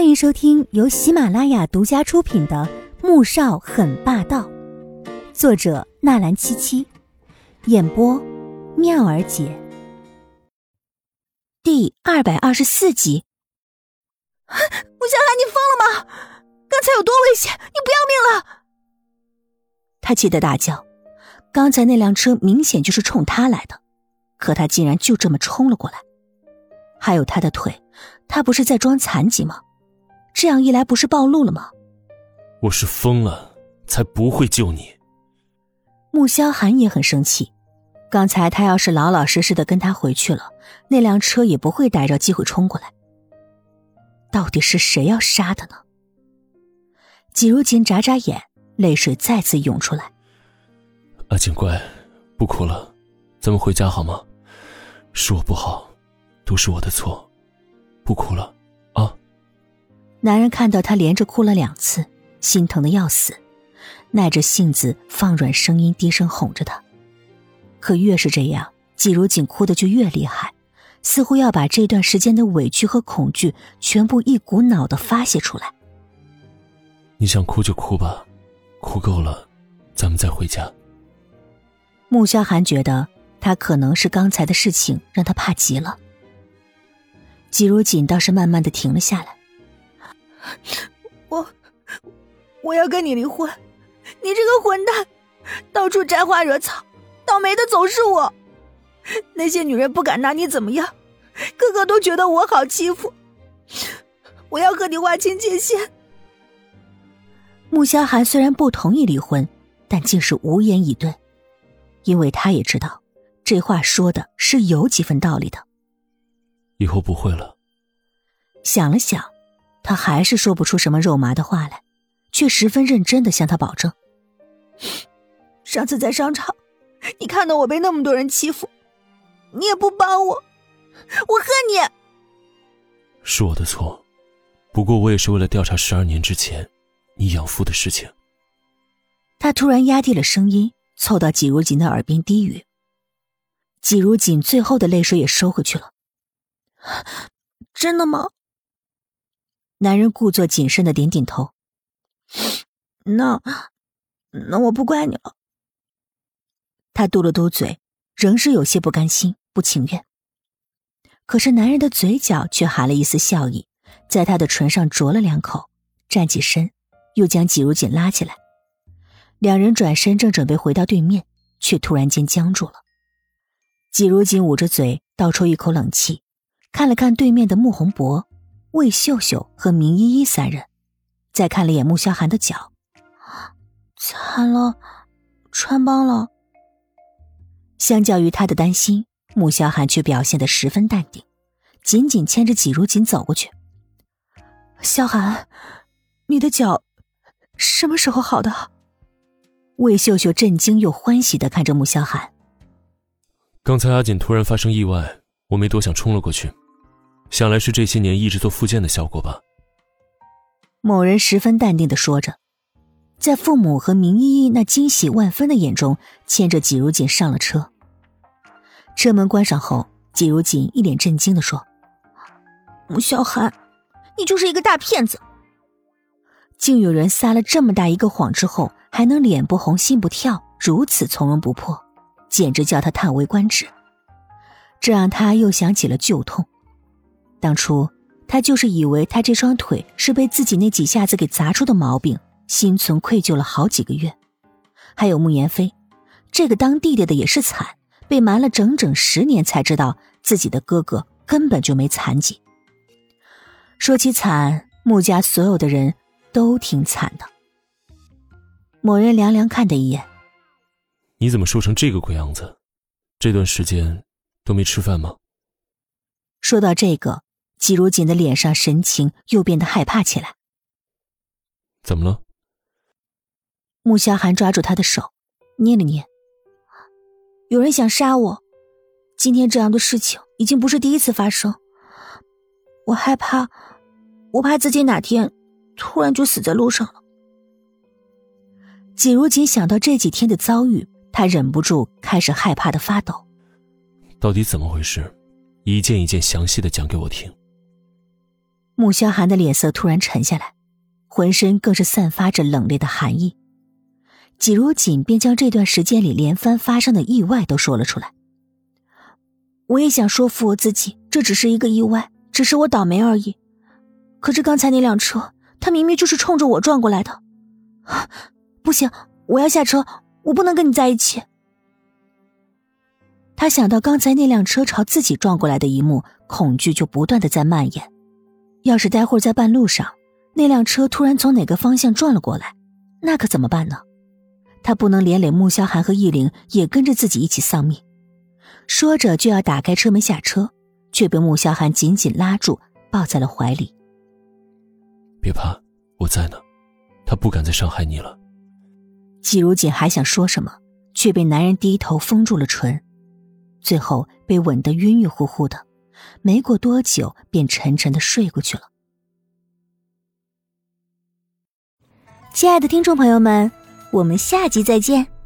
欢迎收听由喜马拉雅独家出品的《穆少很霸道》，作者纳兰七七，演播妙儿姐。第二百二十四集。穆小寒，你疯了吗？刚才有多危险？你不要命了！他气得大叫。刚才那辆车明显就是冲他来的，可他竟然就这么冲了过来。还有他的腿，他不是在装残疾吗？这样一来，不是暴露了吗？我是疯了，才不会救你。穆萧寒也很生气。刚才他要是老老实实的跟他回去了，那辆车也不会逮着机会冲过来。到底是谁要杀他呢？季如锦眨眨眼，泪水再次涌出来。阿锦乖，不哭了，咱们回家好吗？是我不好，都是我的错，不哭了。男人看到她连着哭了两次，心疼的要死，耐着性子放软声音，低声哄着她。可越是这样，季如锦哭的就越厉害，似乎要把这段时间的委屈和恐惧全部一股脑的发泄出来。你想哭就哭吧，哭够了，咱们再回家。穆萧寒觉得他可能是刚才的事情让他怕极了。季如锦倒是慢慢的停了下来。我我要跟你离婚！你这个混蛋，到处摘花惹草，倒霉的总是我。那些女人不敢拿你怎么样，个个都觉得我好欺负。我要和你划清界限。穆萧寒虽然不同意离婚，但竟是无言以对，因为他也知道这话说的是有几分道理的。以后不会了。想了想。他还是说不出什么肉麻的话来，却十分认真的向他保证：“上次在商场，你看到我被那么多人欺负，你也不帮我，我恨你。是我的错，不过我也是为了调查十二年之前你养父的事情。”他突然压低了声音，凑到季如锦的耳边低语。季如锦最后的泪水也收回去了。真的吗？男人故作谨慎的点点头。那，那我不怪你了。他嘟了嘟嘴，仍是有些不甘心、不情愿。可是男人的嘴角却含了一丝笑意，在他的唇上啄了两口，站起身，又将季如锦拉起来。两人转身正准备回到对面，却突然间僵住了。季如锦捂着嘴，倒抽一口冷气，看了看对面的穆宏博。魏秀秀和明依依三人，再看了眼穆萧寒的脚，惨了，穿帮了。相较于他的担心，穆萧寒却表现得十分淡定，紧紧牵着季如锦走过去。萧寒，你的脚什么时候好的？魏秀秀震惊又欢喜的看着穆萧寒。刚才阿锦突然发生意外，我没多想，冲了过去。想来是这些年一直做复健的效果吧。某人十分淡定的说着，在父母和明依依那惊喜万分的眼中，牵着季如锦上了车。车门关上后，季如锦一脸震惊的说：“穆小寒，你就是一个大骗子！竟有人撒了这么大一个谎之后，还能脸不红心不跳，如此从容不迫，简直叫他叹为观止。这让他又想起了旧痛。”当初他就是以为他这双腿是被自己那几下子给砸出的毛病，心存愧疚了好几个月。还有慕言飞，这个当弟弟的也是惨，被瞒了整整十年，才知道自己的哥哥根本就没残疾。说起惨，穆家所有的人都挺惨的。某人凉凉看他一眼：“你怎么瘦成这个鬼样子？这段时间都没吃饭吗？”说到这个。季如锦的脸上神情又变得害怕起来。怎么了？穆萧寒抓住他的手，捏了捏。有人想杀我，今天这样的事情已经不是第一次发生。我害怕，我怕自己哪天突然就死在路上了。季如锦想到这几天的遭遇，他忍不住开始害怕的发抖。到底怎么回事？一件一件详细的讲给我听。穆萧寒的脸色突然沉下来，浑身更是散发着冷冽的寒意。季如锦便将这段时间里连番发生的意外都说了出来。我也想说服我自己，这只是一个意外，只是我倒霉而已。可是刚才那辆车，它明明就是冲着我撞过来的。不行，我要下车，我不能跟你在一起。他想到刚才那辆车朝自己撞过来的一幕，恐惧就不断的在蔓延。要是待会儿在半路上，那辆车突然从哪个方向撞了过来，那可怎么办呢？他不能连累穆萧寒和易灵也跟着自己一起丧命。说着就要打开车门下车，却被穆萧寒紧紧拉住，抱在了怀里。别怕，我在呢，他不敢再伤害你了。季如锦还想说什么，却被男人低头封住了唇，最后被吻得晕晕乎乎的，没过多久便沉沉的睡过去了。亲爱的听众朋友们，我们下集再见。